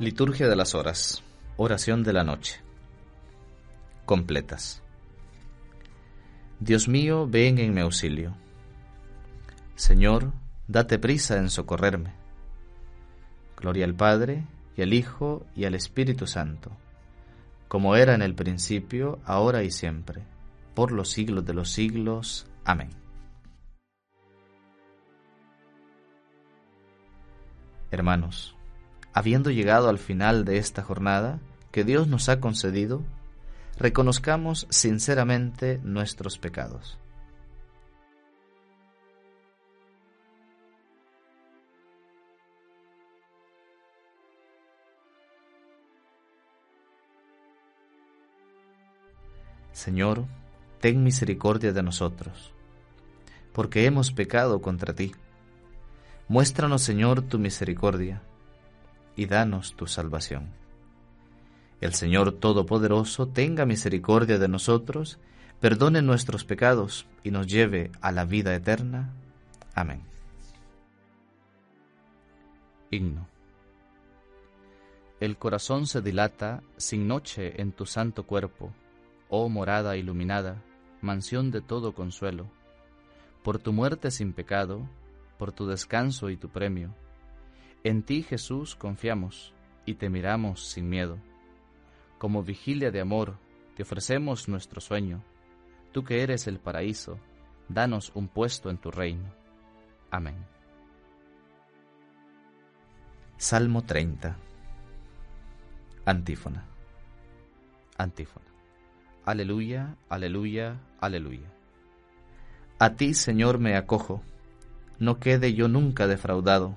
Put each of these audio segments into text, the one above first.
Liturgia de las Horas. Oración de la Noche. Completas. Dios mío, ven en mi auxilio. Señor, date prisa en socorrerme. Gloria al Padre, y al Hijo, y al Espíritu Santo, como era en el principio, ahora y siempre, por los siglos de los siglos. Amén. Hermanos, habiendo llegado al final de esta jornada que Dios nos ha concedido, reconozcamos sinceramente nuestros pecados. Señor, ten misericordia de nosotros, porque hemos pecado contra ti. Muéstranos, Señor, tu misericordia y danos tu salvación. El Señor Todopoderoso tenga misericordia de nosotros, perdone nuestros pecados y nos lleve a la vida eterna. Amén. Himno. El corazón se dilata sin noche en tu santo cuerpo, oh morada iluminada, mansión de todo consuelo. Por tu muerte sin pecado, por tu descanso y tu premio, en ti, Jesús, confiamos y te miramos sin miedo. Como vigilia de amor, te ofrecemos nuestro sueño. Tú que eres el paraíso, danos un puesto en tu reino. Amén. Salmo 30 Antífona Antífona Aleluya, aleluya, aleluya. A ti, Señor, me acojo, no quede yo nunca defraudado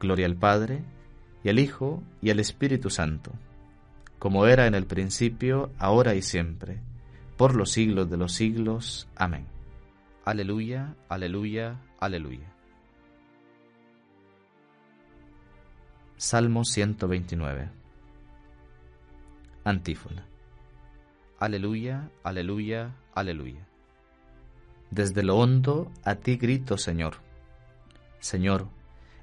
Gloria al Padre, y al Hijo, y al Espíritu Santo, como era en el principio, ahora y siempre, por los siglos de los siglos. Amén. Aleluya, aleluya, aleluya. Salmo 129. Antífona. Aleluya, aleluya, aleluya. Desde lo hondo a ti grito, Señor. Señor,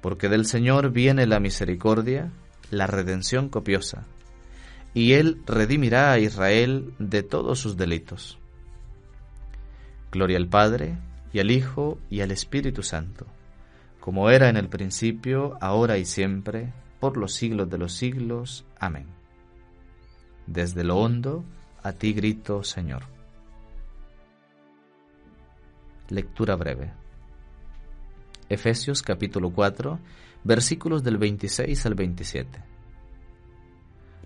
porque del Señor viene la misericordia, la redención copiosa, y Él redimirá a Israel de todos sus delitos. Gloria al Padre, y al Hijo, y al Espíritu Santo, como era en el principio, ahora y siempre, por los siglos de los siglos. Amén. Desde lo hondo, a ti grito, Señor. Lectura breve. Efesios capítulo 4, versículos del 26 al 27.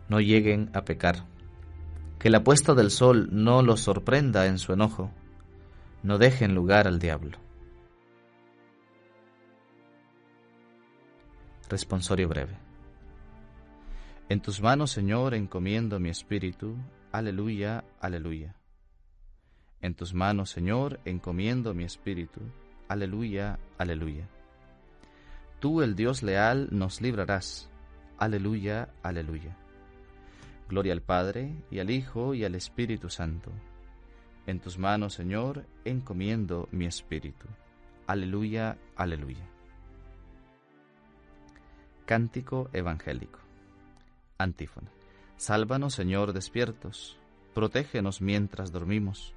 No lleguen a pecar. Que la puesta del sol no los sorprenda en su enojo. No dejen lugar al diablo. Responsorio breve. En tus manos, Señor, encomiendo mi espíritu. Aleluya, aleluya. En tus manos, Señor, encomiendo mi espíritu. Aleluya, aleluya. Tú, el Dios leal, nos librarás. Aleluya, aleluya. Gloria al Padre, y al Hijo, y al Espíritu Santo. En tus manos, Señor, encomiendo mi espíritu. Aleluya, aleluya. Cántico Evangélico. Antífona. Sálvanos, Señor, despiertos. Protégenos mientras dormimos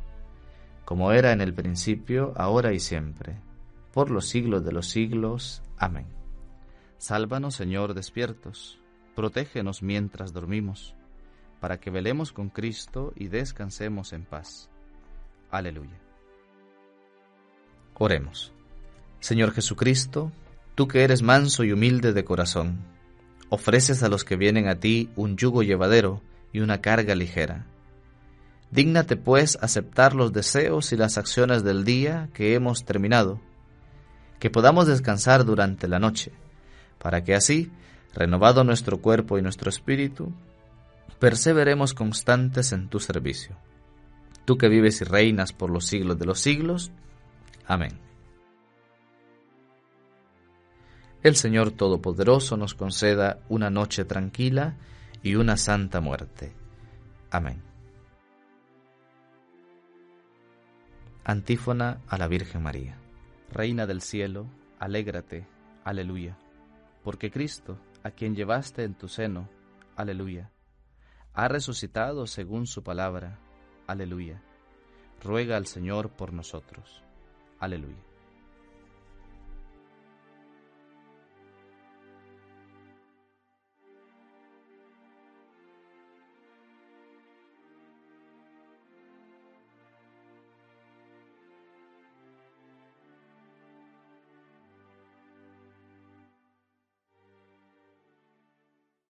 como era en el principio, ahora y siempre, por los siglos de los siglos. Amén. Sálvanos, Señor, despiertos, protégenos mientras dormimos, para que velemos con Cristo y descansemos en paz. Aleluya. Oremos. Señor Jesucristo, tú que eres manso y humilde de corazón, ofreces a los que vienen a ti un yugo llevadero y una carga ligera. Dígnate pues aceptar los deseos y las acciones del día que hemos terminado, que podamos descansar durante la noche para que así, renovado nuestro cuerpo y nuestro espíritu, perseveremos constantes en tu servicio. Tú que vives y reinas por los siglos de los siglos. Amén. El Señor Todopoderoso nos conceda una noche tranquila y una santa muerte. Amén. Antífona a la Virgen María. Reina del cielo, alégrate, aleluya porque Cristo, a quien llevaste en tu seno, aleluya, ha resucitado según su palabra, aleluya. Ruega al Señor por nosotros, aleluya.